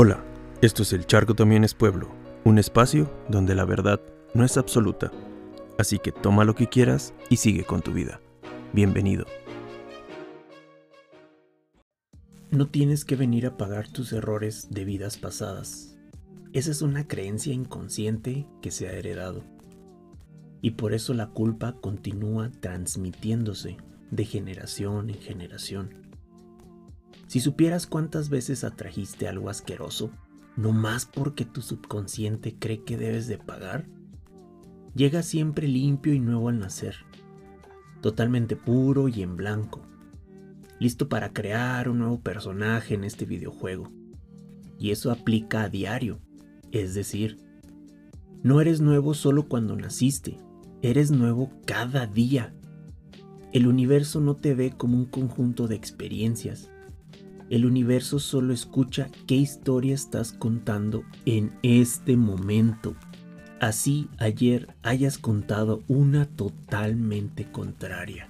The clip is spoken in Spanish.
Hola, esto es El Charco también es pueblo, un espacio donde la verdad no es absoluta. Así que toma lo que quieras y sigue con tu vida. Bienvenido. No tienes que venir a pagar tus errores de vidas pasadas. Esa es una creencia inconsciente que se ha heredado. Y por eso la culpa continúa transmitiéndose de generación en generación. Si supieras cuántas veces atrajiste algo asqueroso, no más porque tu subconsciente cree que debes de pagar, llega siempre limpio y nuevo al nacer, totalmente puro y en blanco, listo para crear un nuevo personaje en este videojuego. Y eso aplica a diario, es decir, no eres nuevo solo cuando naciste, eres nuevo cada día. El universo no te ve como un conjunto de experiencias, el universo solo escucha qué historia estás contando en este momento. Así ayer hayas contado una totalmente contraria.